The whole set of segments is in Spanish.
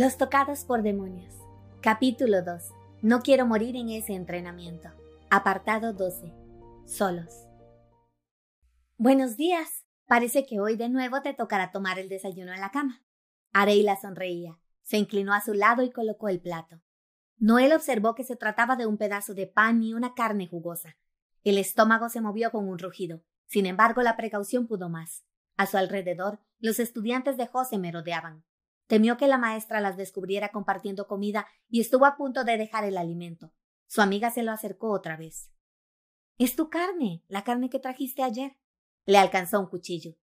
Los tocados por demonios. Capítulo 2. No quiero morir en ese entrenamiento. Apartado 12. Solos. Buenos días. Parece que hoy de nuevo te tocará tomar el desayuno en la cama. Areila sonreía. Se inclinó a su lado y colocó el plato. Noel observó que se trataba de un pedazo de pan y una carne jugosa. El estómago se movió con un rugido. Sin embargo, la precaución pudo más. A su alrededor, los estudiantes de José merodeaban. Temió que la maestra las descubriera compartiendo comida y estuvo a punto de dejar el alimento. Su amiga se lo acercó otra vez. Es tu carne, la carne que trajiste ayer. Le alcanzó un cuchillo.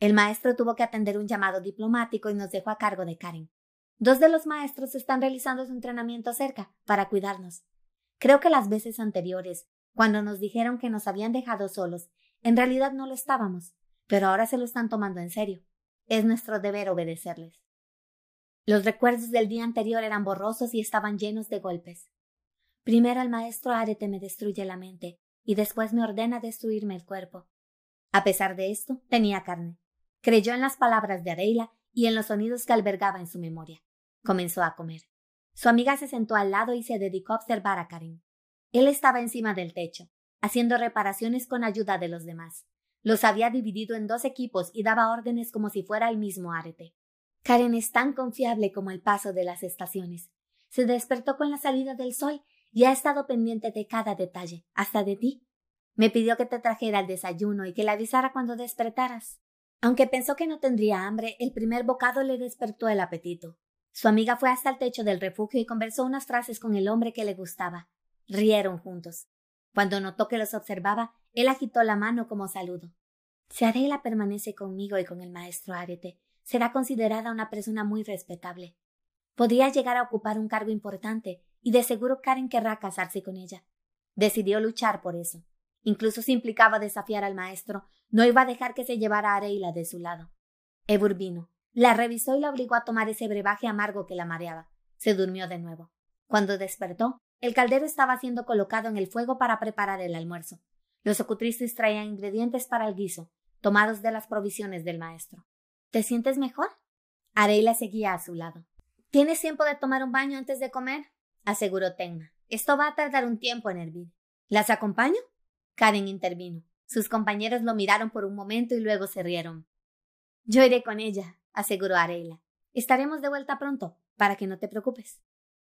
El maestro tuvo que atender un llamado diplomático y nos dejó a cargo de Karen. Dos de los maestros están realizando su entrenamiento cerca para cuidarnos. Creo que las veces anteriores, cuando nos dijeron que nos habían dejado solos, en realidad no lo estábamos, pero ahora se lo están tomando en serio. Es nuestro deber obedecerles. Los recuerdos del día anterior eran borrosos y estaban llenos de golpes. Primero el maestro Arete me destruye la mente y después me ordena destruirme el cuerpo. A pesar de esto, tenía carne. Creyó en las palabras de Areila y en los sonidos que albergaba en su memoria. Comenzó a comer. Su amiga se sentó al lado y se dedicó a observar a Karen. Él estaba encima del techo, haciendo reparaciones con ayuda de los demás. Los había dividido en dos equipos y daba órdenes como si fuera el mismo Arete. Karen es tan confiable como el paso de las estaciones. Se despertó con la salida del sol y ha estado pendiente de cada detalle, hasta de ti. Me pidió que te trajera el desayuno y que la avisara cuando despertaras. Aunque pensó que no tendría hambre, el primer bocado le despertó el apetito. Su amiga fue hasta el techo del refugio y conversó unas frases con el hombre que le gustaba. Rieron juntos. Cuando notó que los observaba, él agitó la mano como saludo. Si Adela permanece conmigo y con el maestro Arete, será considerada una persona muy respetable. Podría llegar a ocupar un cargo importante y de seguro Karen querrá casarse con ella. Decidió luchar por eso. Incluso si implicaba desafiar al maestro, no iba a dejar que se llevara a Areila de su lado. Ebur vino, la revisó y la obligó a tomar ese brebaje amargo que la mareaba. Se durmió de nuevo. Cuando despertó, el caldero estaba siendo colocado en el fuego para preparar el almuerzo. Los ocutristas traían ingredientes para el guiso, tomados de las provisiones del maestro. ¿Te sientes mejor? Areila seguía a su lado. ¿Tienes tiempo de tomar un baño antes de comer? aseguró Tenma. Esto va a tardar un tiempo en hervir. ¿Las acompaño? Karen intervino. Sus compañeros lo miraron por un momento y luego se rieron. Yo iré con ella, aseguró Areila. Estaremos de vuelta pronto, para que no te preocupes.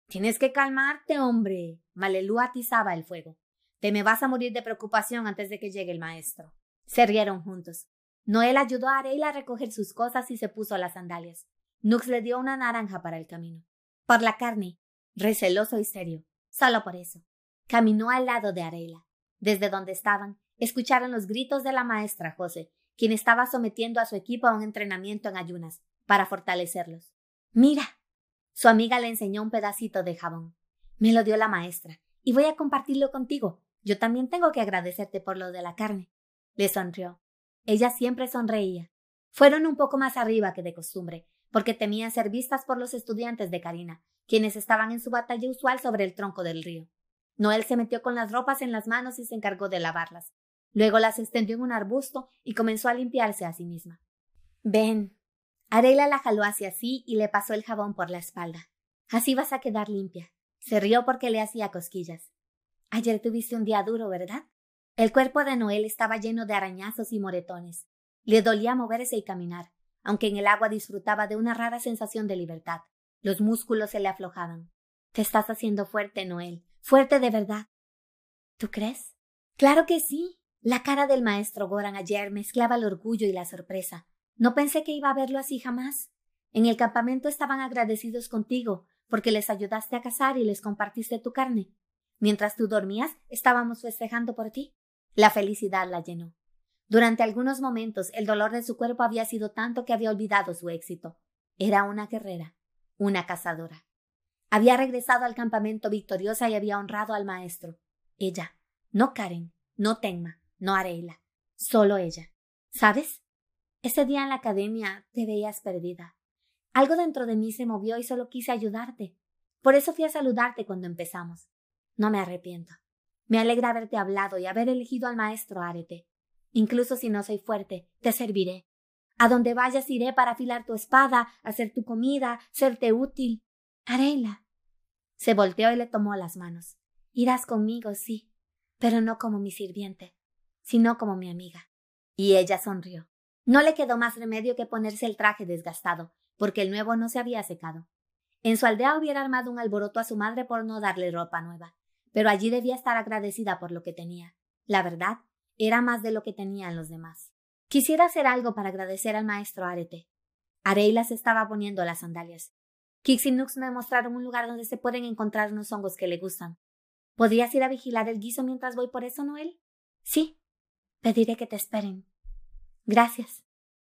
Tienes que calmarte, hombre. Malelú atizaba el fuego. Te me vas a morir de preocupación antes de que llegue el maestro. Se rieron juntos. Noel ayudó a Areila a recoger sus cosas y se puso las sandalias. Nux le dio una naranja para el camino. Por la carne, receloso y serio, solo por eso. Caminó al lado de Areila. Desde donde estaban, escucharon los gritos de la maestra José, quien estaba sometiendo a su equipo a un entrenamiento en ayunas, para fortalecerlos. Mira. Su amiga le enseñó un pedacito de jabón. Me lo dio la maestra, y voy a compartirlo contigo. Yo también tengo que agradecerte por lo de la carne. Le sonrió. Ella siempre sonreía. Fueron un poco más arriba que de costumbre, porque temían ser vistas por los estudiantes de Karina, quienes estaban en su batalla usual sobre el tronco del río. Noel se metió con las ropas en las manos y se encargó de lavarlas. Luego las extendió en un arbusto y comenzó a limpiarse a sí misma. Ven. Arela la jaló hacia sí y le pasó el jabón por la espalda. Así vas a quedar limpia. Se rió porque le hacía cosquillas. Ayer tuviste un día duro, ¿verdad? El cuerpo de Noel estaba lleno de arañazos y moretones. Le dolía moverse y caminar, aunque en el agua disfrutaba de una rara sensación de libertad. Los músculos se le aflojaban. Te estás haciendo fuerte, Noel. Fuerte de verdad. ¿Tú crees? Claro que sí. La cara del maestro Goran ayer mezclaba el orgullo y la sorpresa. No pensé que iba a verlo así jamás. En el campamento estaban agradecidos contigo, porque les ayudaste a cazar y les compartiste tu carne. Mientras tú dormías, estábamos festejando por ti. La felicidad la llenó. Durante algunos momentos el dolor de su cuerpo había sido tanto que había olvidado su éxito. Era una guerrera, una cazadora. Había regresado al campamento victoriosa y había honrado al maestro. Ella, no Karen, no Tenma, no Areila, solo ella. ¿Sabes? Ese día en la academia te veías perdida. Algo dentro de mí se movió y solo quise ayudarte. Por eso fui a saludarte cuando empezamos. No me arrepiento. Me alegra haberte hablado y haber elegido al maestro Arete. Incluso si no soy fuerte, te serviré. A donde vayas iré para afilar tu espada, hacer tu comida, serte útil. Areila. Se volteó y le tomó las manos. Irás conmigo, sí, pero no como mi sirviente, sino como mi amiga. Y ella sonrió. No le quedó más remedio que ponerse el traje desgastado, porque el nuevo no se había secado. En su aldea hubiera armado un alboroto a su madre por no darle ropa nueva, pero allí debía estar agradecida por lo que tenía. La verdad, era más de lo que tenían los demás. Quisiera hacer algo para agradecer al maestro Arete. Areila se estaba poniendo las sandalias. Kix y Nux me mostraron un lugar donde se pueden encontrar unos hongos que le gustan. ¿Podrías ir a vigilar el guiso mientras voy por eso, Noel? Sí. Pediré que te esperen. Gracias.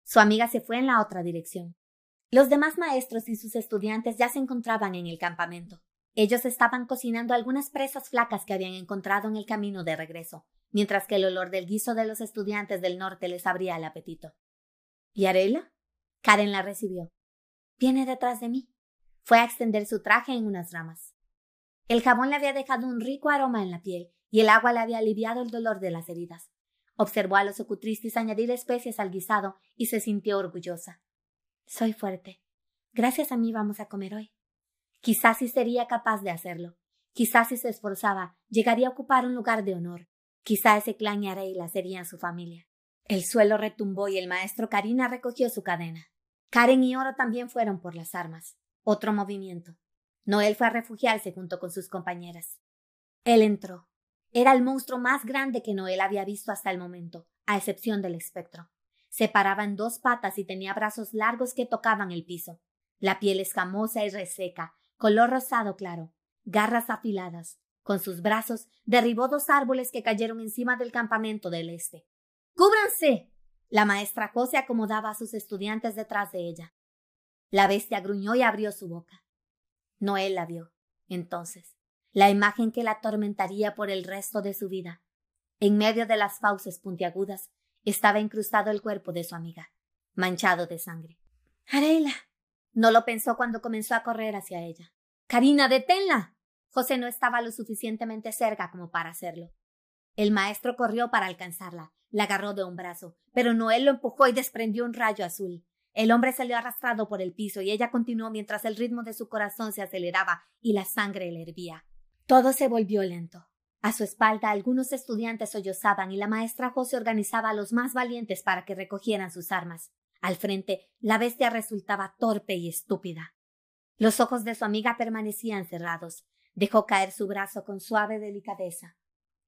Su amiga se fue en la otra dirección. Los demás maestros y sus estudiantes ya se encontraban en el campamento. Ellos estaban cocinando algunas presas flacas que habían encontrado en el camino de regreso, mientras que el olor del guiso de los estudiantes del norte les abría el apetito. ¿Y Arela? Karen la recibió. Viene detrás de mí. Fue a extender su traje en unas ramas. El jabón le había dejado un rico aroma en la piel y el agua le había aliviado el dolor de las heridas. Observó a los ocutristis añadir especies al guisado y se sintió orgullosa. Soy fuerte. Gracias a mí vamos a comer hoy. Quizás si sería capaz de hacerlo. Quizás si se esforzaba, llegaría a ocupar un lugar de honor. Quizá ese clan y Areila serían su familia. El suelo retumbó y el maestro Karina recogió su cadena. Karen y Oro también fueron por las armas. Otro movimiento. Noel fue a refugiarse junto con sus compañeras. Él entró. Era el monstruo más grande que Noel había visto hasta el momento, a excepción del espectro. Se paraba en dos patas y tenía brazos largos que tocaban el piso. La piel escamosa y reseca, color rosado claro, garras afiladas, con sus brazos derribó dos árboles que cayeron encima del campamento del este. ¡Cúbranse! La maestra José acomodaba a sus estudiantes detrás de ella. La bestia gruñó y abrió su boca. Noel la vio, entonces, la imagen que la atormentaría por el resto de su vida. En medio de las fauces puntiagudas estaba incrustado el cuerpo de su amiga, manchado de sangre. Areila. No lo pensó cuando comenzó a correr hacia ella. Karina, deténla. José no estaba lo suficientemente cerca como para hacerlo. El maestro corrió para alcanzarla, la agarró de un brazo, pero Noel lo empujó y desprendió un rayo azul. El hombre salió arrastrado por el piso y ella continuó mientras el ritmo de su corazón se aceleraba y la sangre le hervía. Todo se volvió lento. A su espalda algunos estudiantes sollozaban y la maestra José organizaba a los más valientes para que recogieran sus armas. Al frente, la bestia resultaba torpe y estúpida. Los ojos de su amiga permanecían cerrados. Dejó caer su brazo con suave delicadeza.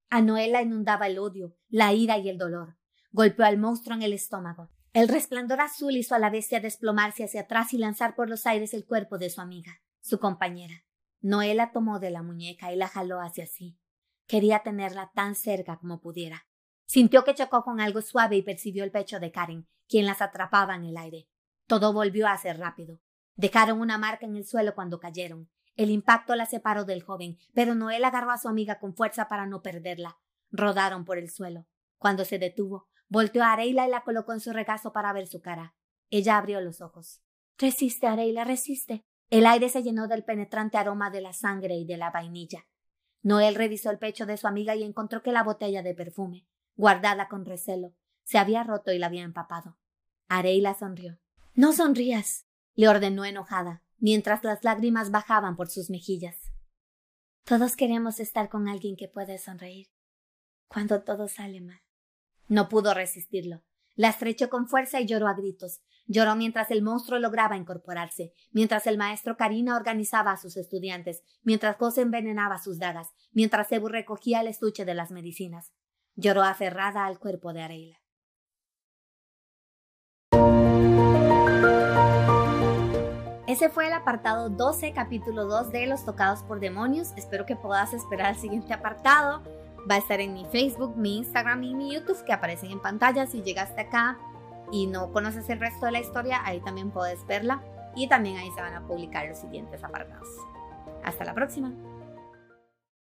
A Noel la inundaba el odio, la ira y el dolor. Golpeó al monstruo en el estómago. El resplandor azul hizo a la bestia desplomarse hacia atrás y lanzar por los aires el cuerpo de su amiga, su compañera. Noel la tomó de la muñeca y la jaló hacia sí. Quería tenerla tan cerca como pudiera. Sintió que chocó con algo suave y percibió el pecho de Karen, quien las atrapaba en el aire. Todo volvió a ser rápido. Dejaron una marca en el suelo cuando cayeron. El impacto la separó del joven, pero Noel agarró a su amiga con fuerza para no perderla. Rodaron por el suelo. Cuando se detuvo, volteó a Areila y la colocó en su regazo para ver su cara. Ella abrió los ojos. Resiste, Areila, resiste. El aire se llenó del penetrante aroma de la sangre y de la vainilla. Noel revisó el pecho de su amiga y encontró que la botella de perfume, guardada con recelo, se había roto y la había empapado. Areila sonrió. No sonrías, le ordenó enojada mientras las lágrimas bajaban por sus mejillas. Todos queremos estar con alguien que puede sonreír cuando todo sale mal. No pudo resistirlo. La estrechó con fuerza y lloró a gritos. Lloró mientras el monstruo lograba incorporarse, mientras el maestro Karina organizaba a sus estudiantes, mientras José envenenaba sus dagas, mientras Ebu recogía el estuche de las medicinas. Lloró aferrada al cuerpo de Areila. Ese fue el apartado 12, capítulo 2 de Los Tocados por Demonios. Espero que puedas esperar el siguiente apartado. Va a estar en mi Facebook, mi Instagram y mi YouTube que aparecen en pantalla. Si llegaste acá y no conoces el resto de la historia, ahí también puedes verla. Y también ahí se van a publicar los siguientes apartados. Hasta la próxima.